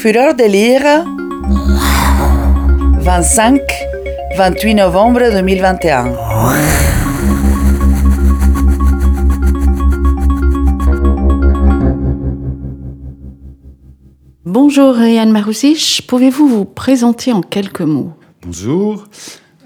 Fureur de lire 25 28 novembre 2021 Bonjour Yann Maroussich, pouvez-vous vous présenter en quelques mots? Bonjour,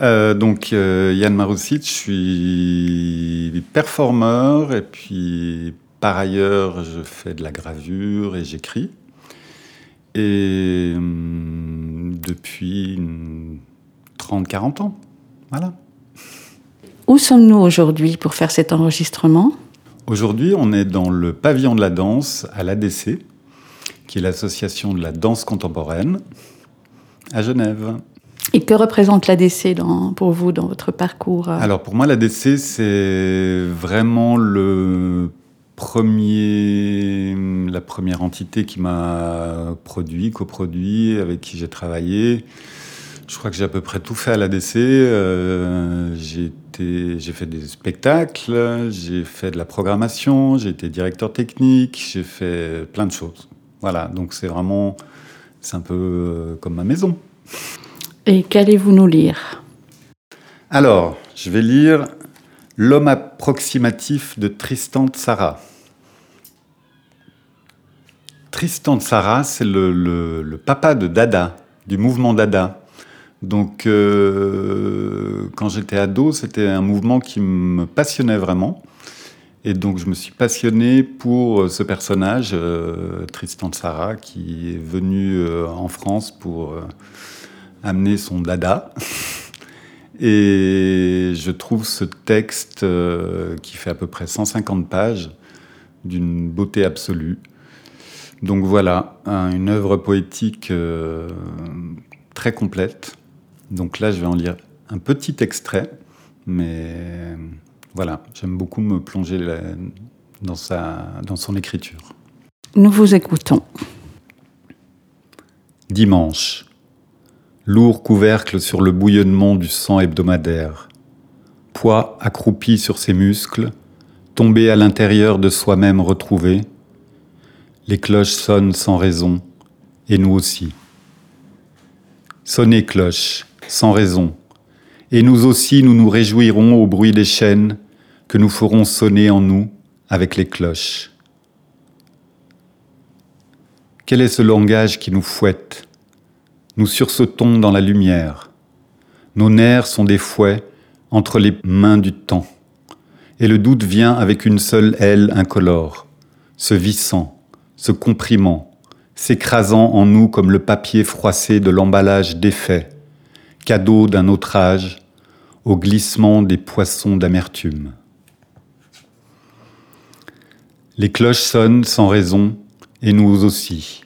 euh, donc euh, Yann Maroussich, je suis performeur et puis par ailleurs je fais de la gravure et j'écris. Et hum, depuis 30-40 ans, voilà. Où sommes-nous aujourd'hui pour faire cet enregistrement? Aujourd'hui, on est dans le pavillon de la danse à l'ADC, qui est l'association de la danse contemporaine à Genève. Et que représente l'ADC pour vous dans votre parcours? Alors pour moi, l'ADC, c'est vraiment le premier, la première entité qui m'a produit, coproduit, avec qui j'ai travaillé. Je crois que j'ai à peu près tout fait à l'ADC. Euh, j'ai fait des spectacles, j'ai fait de la programmation, j'ai été directeur technique, j'ai fait plein de choses. Voilà, donc c'est vraiment, c'est un peu euh, comme ma maison. Et qu'allez-vous nous lire? Alors, je vais lire L'homme approximatif de Tristan Tzara. Tristan Tzara, c'est le, papa de Dada, du mouvement Dada. Donc, euh, quand j'étais ado, c'était un mouvement qui me passionnait vraiment. Et donc, je me suis passionné pour ce personnage, euh, Tristan Tzara, qui est venu euh, en France pour amener son dada. Et je trouve ce texte euh, qui fait à peu près 150 pages d'une beauté absolue. Donc voilà, une œuvre poétique euh, très complète. Donc là, je vais en lire un petit extrait, mais voilà, j'aime beaucoup me plonger dans, sa, dans son écriture. Nous vous écoutons. Dimanche lourd couvercle sur le bouillonnement du sang hebdomadaire, poids accroupi sur ses muscles, tombé à l'intérieur de soi-même retrouvé, les cloches sonnent sans raison, et nous aussi. Sonnez cloches, sans raison, et nous aussi nous nous réjouirons au bruit des chaînes que nous ferons sonner en nous avec les cloches. Quel est ce langage qui nous fouette? Nous sursautons dans la lumière. Nos nerfs sont des fouets entre les mains du temps. Et le doute vient avec une seule aile incolore, se vissant, se comprimant, s'écrasant en nous comme le papier froissé de l'emballage défait, cadeau d'un autre âge, au glissement des poissons d'amertume. Les cloches sonnent sans raison, et nous aussi.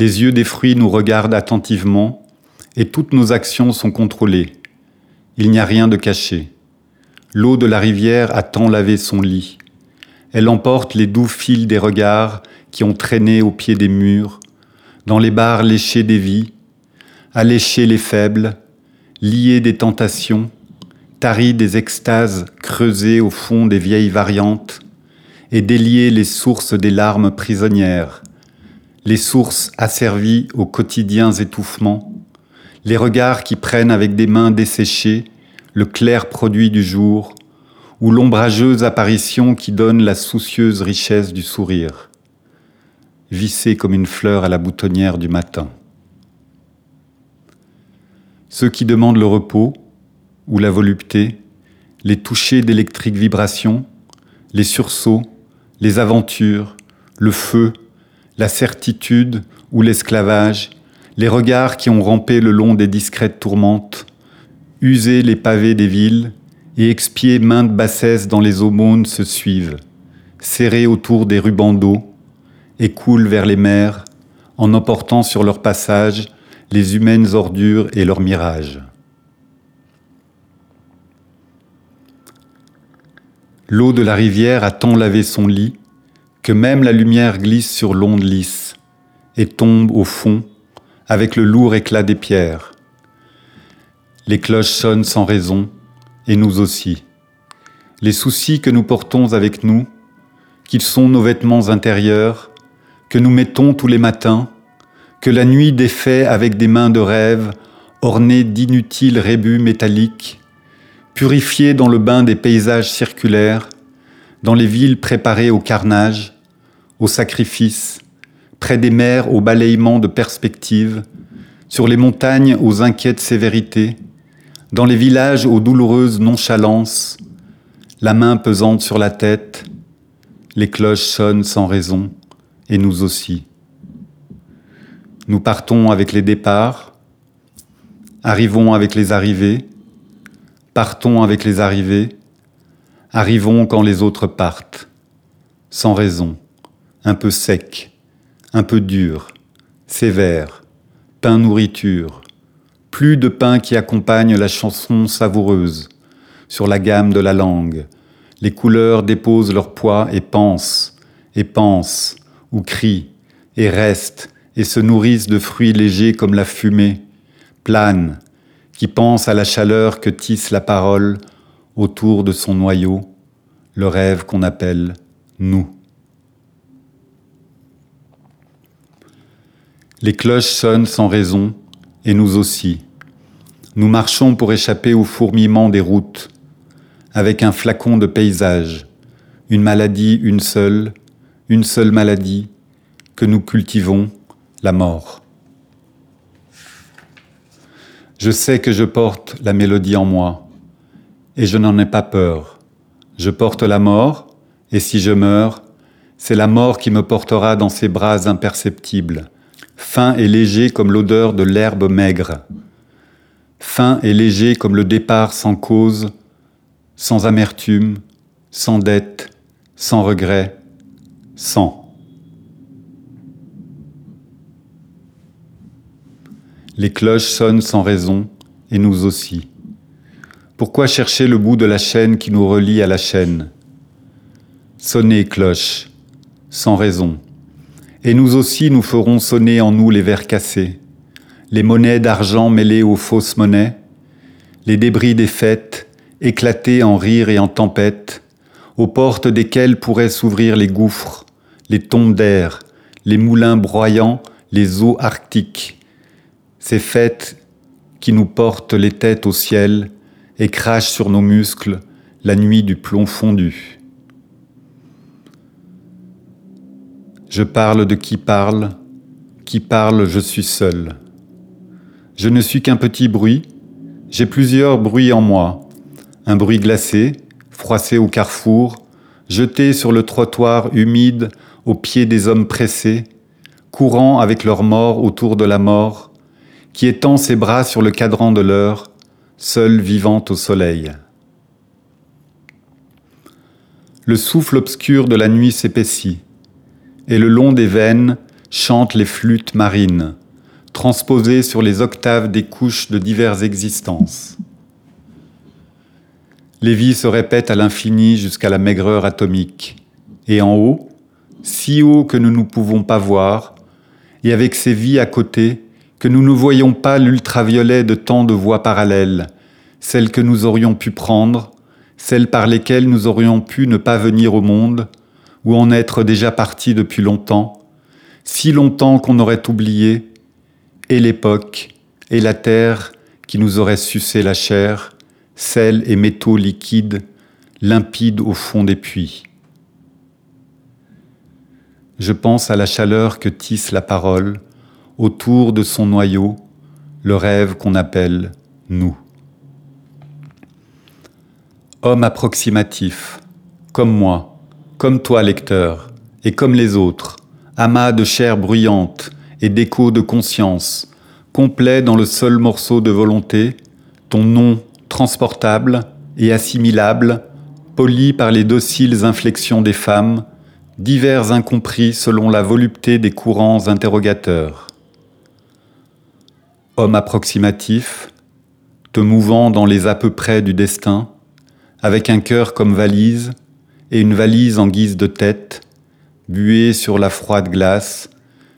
Les yeux des fruits nous regardent attentivement et toutes nos actions sont contrôlées. Il n'y a rien de caché. L'eau de la rivière a tant lavé son lit. Elle emporte les doux fils des regards qui ont traîné au pied des murs, dans les barres léchées des vies, allécher les faibles, lier des tentations, tarir des extases creusées au fond des vieilles variantes, et délier les sources des larmes prisonnières, les sources asservies aux quotidiens étouffements, les regards qui prennent avec des mains desséchées le clair produit du jour, ou l'ombrageuse apparition qui donne la soucieuse richesse du sourire, vissée comme une fleur à la boutonnière du matin. Ceux qui demandent le repos ou la volupté, les touchés d'électriques vibrations, les sursauts, les aventures, le feu, la certitude ou l'esclavage, les regards qui ont rampé le long des discrètes tourmentes, usé les pavés des villes et expié maintes bassesses dans les aumônes se suivent, serrés autour des rubans d'eau, et coulent vers les mers, en emportant sur leur passage les humaines ordures et leurs mirages. L'eau de la rivière a tant lavé son lit que même la lumière glisse sur l'onde lisse et tombe au fond avec le lourd éclat des pierres. Les cloches sonnent sans raison, et nous aussi. Les soucis que nous portons avec nous, qu'ils sont nos vêtements intérieurs, que nous mettons tous les matins, que la nuit défait avec des mains de rêve, ornées d'inutiles rébus métalliques, purifiées dans le bain des paysages circulaires, dans les villes préparées au carnage, au sacrifice, près des mers au balayement de perspectives, sur les montagnes aux inquiètes sévérités, dans les villages aux douloureuses nonchalances, la main pesante sur la tête, les cloches sonnent sans raison, et nous aussi. Nous partons avec les départs, arrivons avec les arrivées, partons avec les arrivées, arrivons quand les autres partent, sans raison, un peu sec, un peu dur, sévère, pain nourriture, plus de pain qui accompagne la chanson savoureuse, sur la gamme de la langue, les couleurs déposent leur poids et pensent, et pensent, ou crient, et restent, et se nourrissent de fruits légers comme la fumée, planent, qui pensent à la chaleur que tisse la parole autour de son noyau, le rêve qu'on appelle nous. Les cloches sonnent sans raison, et nous aussi. Nous marchons pour échapper au fourmillement des routes, avec un flacon de paysage, une maladie, une seule, une seule maladie que nous cultivons, la mort. Je sais que je porte la mélodie en moi, et je n'en ai pas peur. Je porte la mort, et si je meurs, c'est la mort qui me portera dans ses bras imperceptibles, fin et léger comme l'odeur de l'herbe maigre, fin et léger comme le départ sans cause sans amertume, sans dette, sans regret, sans. Les cloches sonnent sans raison, et nous aussi. Pourquoi chercher le bout de la chaîne qui nous relie à la chaîne? Sonnez, cloches, sans raison. Et nous aussi nous ferons sonner en nous les verres cassés, les monnaies d'argent mêlées aux fausses monnaies, les débris des fêtes, éclatés en rire et en tempête, aux portes desquelles pourraient s'ouvrir les gouffres, les tombes d'air, les moulins broyants, les eaux arctiques, ces fêtes qui nous portent les têtes au ciel et crachent sur nos muscles la nuit du plomb fondu. Je parle de qui parle, qui parle je suis seul. Je ne suis qu'un petit bruit, j'ai plusieurs bruits en moi, un bruit glacé, froissé au carrefour, jeté sur le trottoir humide aux pieds des hommes pressés, courant avec leur mort autour de la mort, qui étend ses bras sur le cadran de l'heure, seul vivant au soleil. Le souffle obscur de la nuit s'épaissit, et le long des veines chantent les flûtes marines, transposées sur les octaves des couches de diverses existences. Les vies se répètent à l'infini jusqu'à la maigreur atomique. Et en haut, si haut que nous ne pouvons pas voir, et avec ces vies à côté, que nous ne voyons pas l'ultraviolet de tant de voies parallèles, celles que nous aurions pu prendre, celles par lesquelles nous aurions pu ne pas venir au monde, ou en être déjà partis depuis longtemps, si longtemps qu'on aurait oublié, et l'époque, et la terre qui nous aurait sucé la chair, sel et métaux liquides, limpides au fond des puits. Je pense à la chaleur que tisse la parole autour de son noyau, le rêve qu'on appelle nous. Homme approximatif, comme moi, comme toi lecteur, et comme les autres, amas de chair bruyante et d'échos de conscience, complet dans le seul morceau de volonté, ton nom transportable et assimilable, poli par les dociles inflexions des femmes, divers incompris selon la volupté des courants interrogateurs. Homme approximatif, te mouvant dans les à peu près du destin, avec un cœur comme valise et une valise en guise de tête, buée sur la froide glace,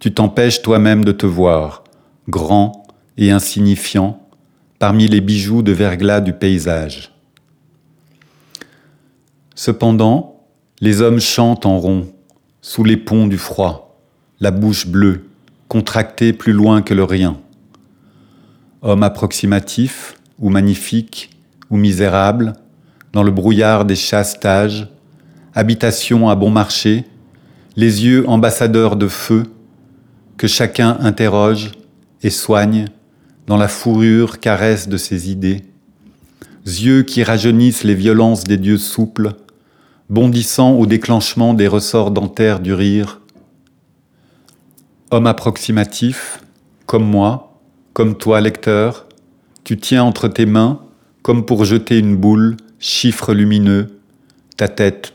tu t'empêches toi-même de te voir, grand et insignifiant, parmi les bijoux de verglas du paysage. Cependant, les hommes chantent en rond, sous les ponts du froid, la bouche bleue, contracté plus loin que le rien. Homme approximatif, ou magnifique, ou misérable, dans le brouillard des chastages, habitation à bon marché, les yeux ambassadeurs de feu, que chacun interroge et soigne dans la fourrure caresse de ses idées, yeux qui rajeunissent les violences des dieux souples, bondissant au déclenchement des ressorts dentaires du rire. Homme approximatif, comme moi, comme toi lecteur, tu tiens entre tes mains, comme pour jeter une boule, chiffre lumineux, ta tête